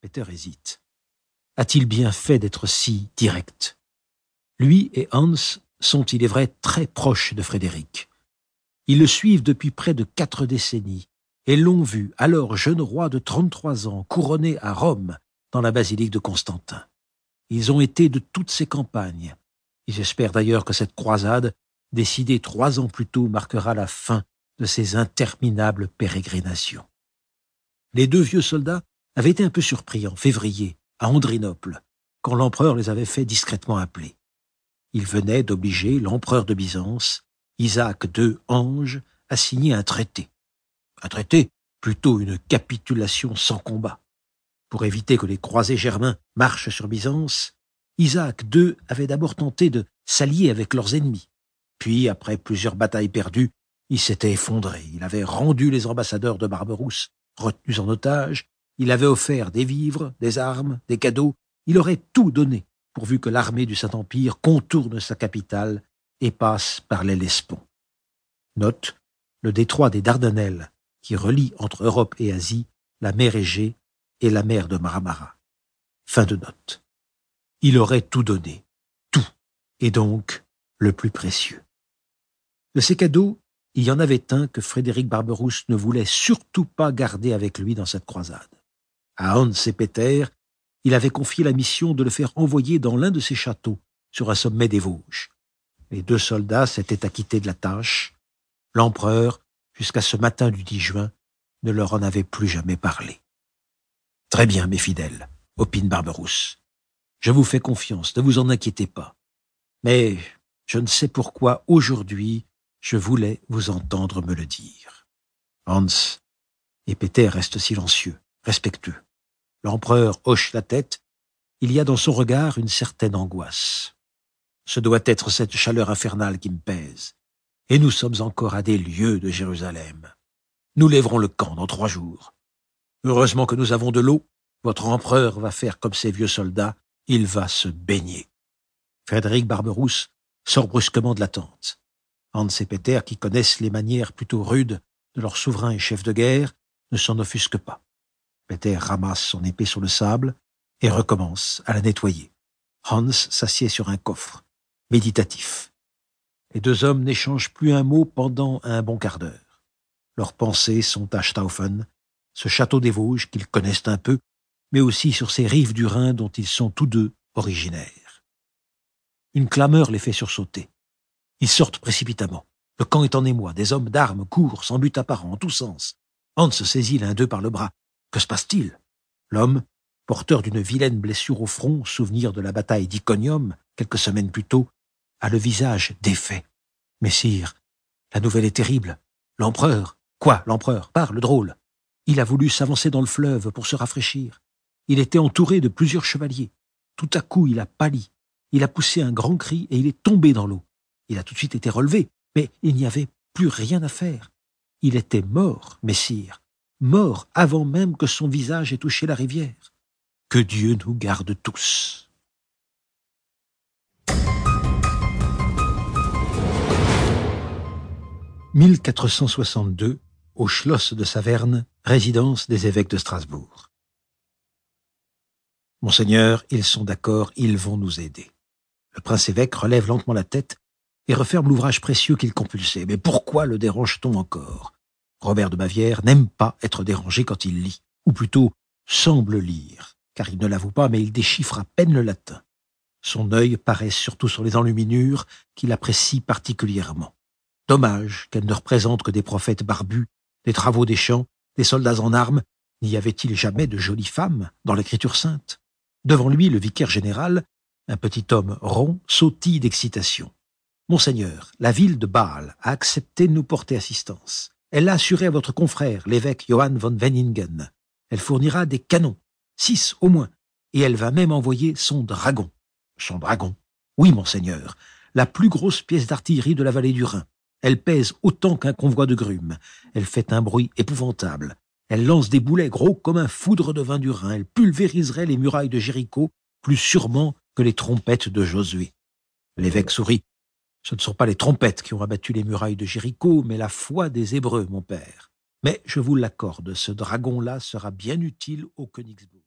Peter hésite. A-t-il bien fait d'être si direct? Lui et Hans sont, il est vrai, très proches de Frédéric. Ils le suivent depuis près de quatre décennies et l'ont vu, alors jeune roi de trente-trois ans, couronné à Rome, dans la basilique de Constantin. Ils ont été de toutes ces campagnes. Et j'espère d'ailleurs que cette croisade, décidée trois ans plus tôt, marquera la fin de ces interminables pérégrinations. Les deux vieux soldats avaient été un peu surpris en février, à Andrinople, quand l'empereur les avait fait discrètement appeler. Ils venaient d'obliger l'empereur de Byzance, Isaac II Ange, à signer un traité. Un traité, plutôt une capitulation sans combat. Pour éviter que les croisés germains marchent sur Byzance, Isaac II avait d'abord tenté de s'allier avec leurs ennemis. Puis, après plusieurs batailles perdues, il s'était effondré. Il avait rendu les ambassadeurs de Barberousse retenus en otage. Il avait offert des vivres, des armes, des cadeaux. Il aurait tout donné pourvu que l'armée du Saint-Empire contourne sa capitale et passe par l'Hellespont. Note, le détroit des Dardanelles, qui relie entre Europe et Asie la mer Égée et la mer de Marmara. Fin de note. Il aurait tout donné, tout, et donc le plus précieux. De ces cadeaux, il y en avait un que Frédéric Barberousse ne voulait surtout pas garder avec lui dans cette croisade. À Hans et Peter, il avait confié la mission de le faire envoyer dans l'un de ses châteaux, sur un sommet des Vosges. Les deux soldats s'étaient acquittés de la tâche. L'empereur, jusqu'à ce matin du 10 juin, ne leur en avait plus jamais parlé. Très bien, mes fidèles, opine Barberousse. Je vous fais confiance, ne vous en inquiétez pas. Mais je ne sais pourquoi aujourd'hui je voulais vous entendre me le dire. Hans et Peter restent silencieux, respectueux. L'empereur hoche la tête. Il y a dans son regard une certaine angoisse. Ce doit être cette chaleur infernale qui me pèse. Et nous sommes encore à des lieues de Jérusalem. Nous lèverons le camp dans trois jours. Heureusement que nous avons de l'eau. Votre empereur va faire comme ces vieux soldats. Il va se baigner. Frédéric Barberousse sort brusquement de la tente. Hans et Peter, qui connaissent les manières plutôt rudes de leur souverain et chef de guerre, ne s'en offusquent pas. Peter ramasse son épée sur le sable et recommence à la nettoyer. Hans s'assied sur un coffre, méditatif. Les deux hommes n'échangent plus un mot pendant un bon quart d'heure. Leurs pensées sont à Staufen, ce château des Vosges qu'ils connaissent un peu, mais aussi sur ces rives du Rhin dont ils sont tous deux originaires. Une clameur les fait sursauter. Ils sortent précipitamment. Le camp est en émoi, des hommes d'armes courent sans but apparent en tous sens. Hans saisit l'un d'eux par le bras. Que se passe-t-il? L'homme, porteur d'une vilaine blessure au front, souvenir de la bataille d'Iconium, quelques semaines plus tôt, a le visage défait. Messire, la nouvelle est terrible. L'empereur. Quoi, l'empereur? Parle, drôle. Il a voulu s'avancer dans le fleuve pour se rafraîchir. Il était entouré de plusieurs chevaliers. Tout à coup, il a pâli. Il a poussé un grand cri et il est tombé dans l'eau. Il a tout de suite été relevé, mais il n'y avait plus rien à faire. Il était mort, messire, mort avant même que son visage ait touché la rivière. Que Dieu nous garde tous. « 1462, au Schloss de Saverne, résidence des évêques de Strasbourg. Monseigneur, ils sont d'accord, ils vont nous aider. Le prince évêque relève lentement la tête et referme l'ouvrage précieux qu'il compulsait. Mais pourquoi le dérange-t-on encore? Robert de Bavière n'aime pas être dérangé quand il lit, ou plutôt semble lire, car il ne l'avoue pas, mais il déchiffre à peine le latin. Son œil paraît surtout sur les enluminures qu'il apprécie particulièrement. Dommage qu'elle ne représente que des prophètes barbus, des travaux des champs, des soldats en armes. N'y avait-il jamais de jolies femmes dans l'écriture sainte? Devant lui, le vicaire général, un petit homme rond, sautille d'excitation. Monseigneur, la ville de Bâle a accepté de nous porter assistance. Elle l'a assuré à votre confrère, l'évêque Johann von Wenningen. Elle fournira des canons, six au moins, et elle va même envoyer son dragon. Son dragon? Oui, monseigneur, la plus grosse pièce d'artillerie de la vallée du Rhin. Elle pèse autant qu'un convoi de grumes. Elle fait un bruit épouvantable. Elle lance des boulets gros comme un foudre de vin du Rhin. Elle pulvériserait les murailles de Jéricho plus sûrement que les trompettes de Josué. L'évêque sourit. Ce ne sont pas les trompettes qui ont abattu les murailles de Jéricho, mais la foi des Hébreux, mon père. Mais je vous l'accorde, ce dragon-là sera bien utile au Königsbourg.